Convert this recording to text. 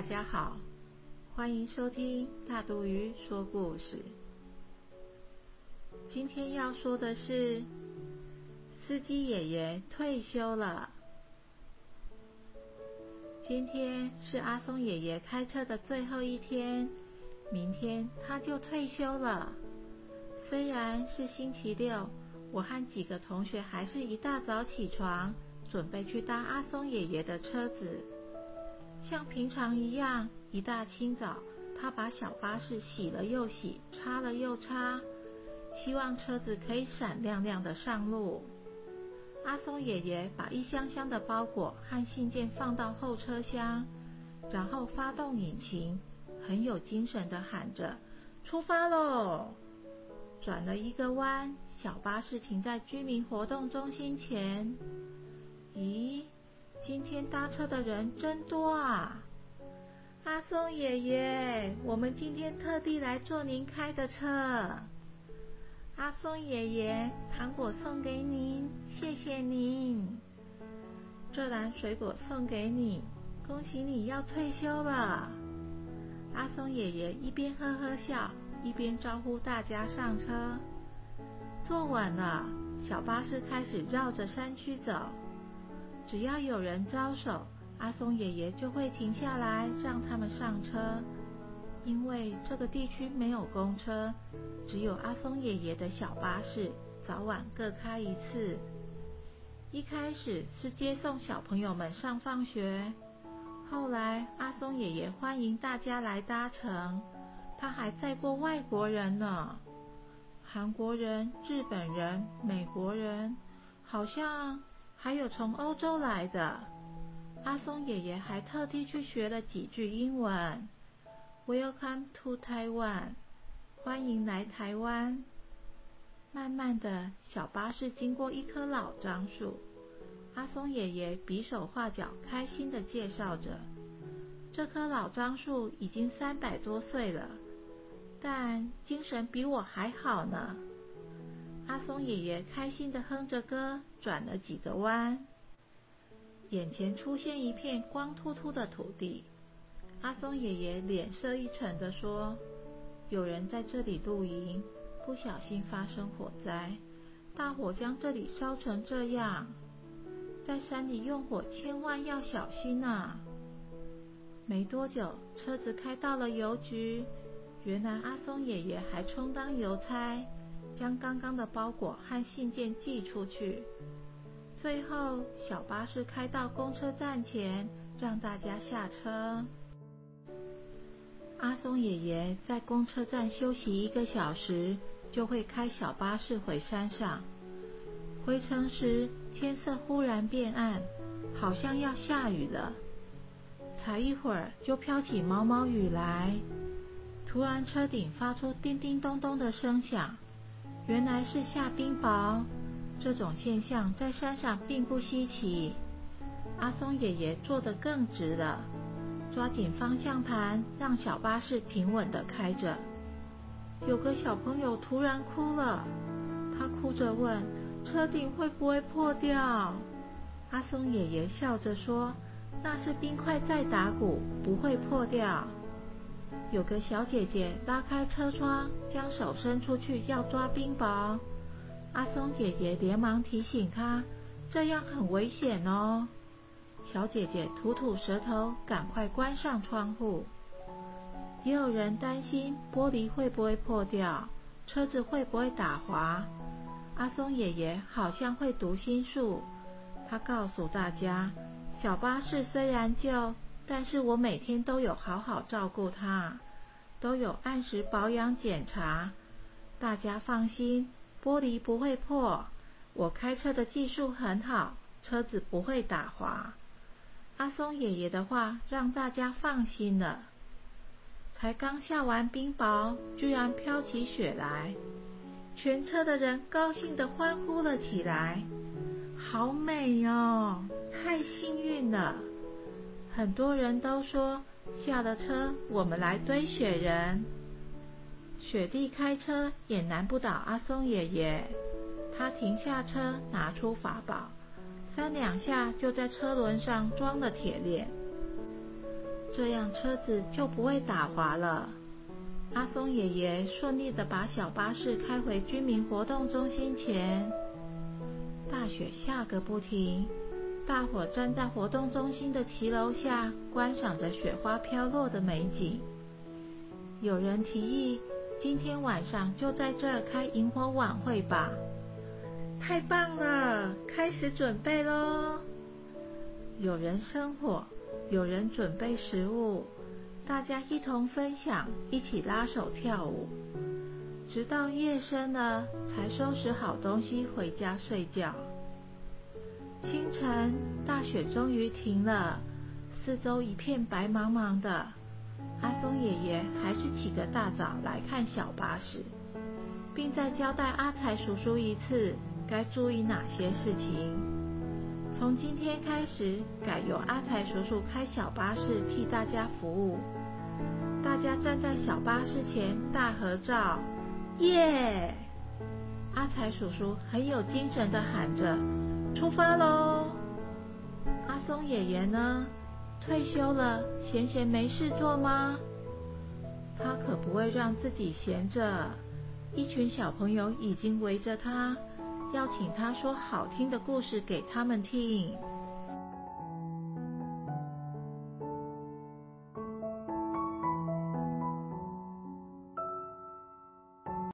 大家好，欢迎收听大肚鱼说故事。今天要说的是，司机爷爷退休了。今天是阿松爷爷开车的最后一天，明天他就退休了。虽然是星期六，我和几个同学还是一大早起床，准备去搭阿松爷爷的车子。像平常一样，一大清早，他把小巴士洗了又洗，擦了又擦，希望车子可以闪亮亮的上路。阿松爷爷把一箱箱的包裹和信件放到后车厢，然后发动引擎，很有精神的喊着：“出发喽！”转了一个弯，小巴士停在居民活动中心前。今天搭车的人真多啊！阿松爷爷，我们今天特地来坐您开的车。阿松爷爷，糖果送给您，谢谢您。这篮水果送给你，恭喜你要退休了。阿松爷爷一边呵呵笑，一边招呼大家上车。坐稳了，小巴士开始绕着山区走。只要有人招手，阿松爷爷就会停下来让他们上车。因为这个地区没有公车，只有阿松爷爷的小巴士，早晚各开一次。一开始是接送小朋友们上放学，后来阿松爷爷欢迎大家来搭乘，他还载过外国人呢，韩国人、日本人、美国人，好像。还有从欧洲来的阿松爷爷还特地去学了几句英文。Welcome to Taiwan，欢迎来台湾。慢慢的小巴士经过一棵老樟树，阿松爷爷比手画脚，开心的介绍着：这棵老樟树已经三百多岁了，但精神比我还好呢。阿松爷爷开心的哼着歌，转了几个弯，眼前出现一片光秃秃的土地。阿松爷爷脸色一沉的说：“有人在这里露营，不小心发生火灾，大火将这里烧成这样。在山里用火千万要小心啊！”没多久，车子开到了邮局，原来阿松爷爷还充当邮差。将刚刚的包裹和信件寄出去。最后，小巴士开到公车站前，让大家下车。阿松爷爷在公车站休息一个小时，就会开小巴士回山上。回程时，天色忽然变暗，好像要下雨了。才一会儿，就飘起毛毛雨来。突然，车顶发出叮叮咚咚的声响。原来是下冰雹，这种现象在山上并不稀奇。阿松爷爷坐得更直了，抓紧方向盘，让小巴士平稳地开着。有个小朋友突然哭了，他哭着问：“车顶会不会破掉？”阿松爷爷笑着说：“那是冰块在打鼓，不会破掉。”有个小姐姐拉开车窗，将手伸出去要抓冰雹。阿松爷爷连忙提醒她，这样很危险哦。小姐姐吐吐舌头，赶快关上窗户。也有人担心玻璃会不会破掉，车子会不会打滑。阿松爷爷好像会读心术，他告诉大家，小巴士虽然旧。但是我每天都有好好照顾它，都有按时保养检查。大家放心，玻璃不会破。我开车的技术很好，车子不会打滑。阿松爷爷的话让大家放心了。才刚下完冰雹，居然飘起雪来，全车的人高兴的欢呼了起来。好美哦，太幸运了。很多人都说下了车，我们来堆雪人。雪地开车也难不倒阿松爷爷。他停下车，拿出法宝，三两下就在车轮上装了铁链。这样车子就不会打滑了。阿松爷爷顺利的把小巴士开回居民活动中心前，大雪下个不停，大伙站在活动中心的骑楼下，观赏着雪花飘落的美景。有人提议，今天晚上就在这开萤火晚会吧。太棒了，开始准备喽！有人生火，有人准备食物。大家一同分享，一起拉手跳舞，直到夜深了才收拾好东西回家睡觉。清晨，大雪终于停了，四周一片白茫茫的。阿松爷爷还是起个大早来看小巴士，并再交代阿才叔叔一次该注意哪些事情。从今天开始，改由阿才叔叔开小巴士替大家服务。大家站在小巴士前大合照，耶！阿才叔叔很有精神的喊着：“出发喽！”阿松爷爷呢？退休了，闲闲没事做吗？他可不会让自己闲着。一群小朋友已经围着他，邀请他说好听的故事给他们听。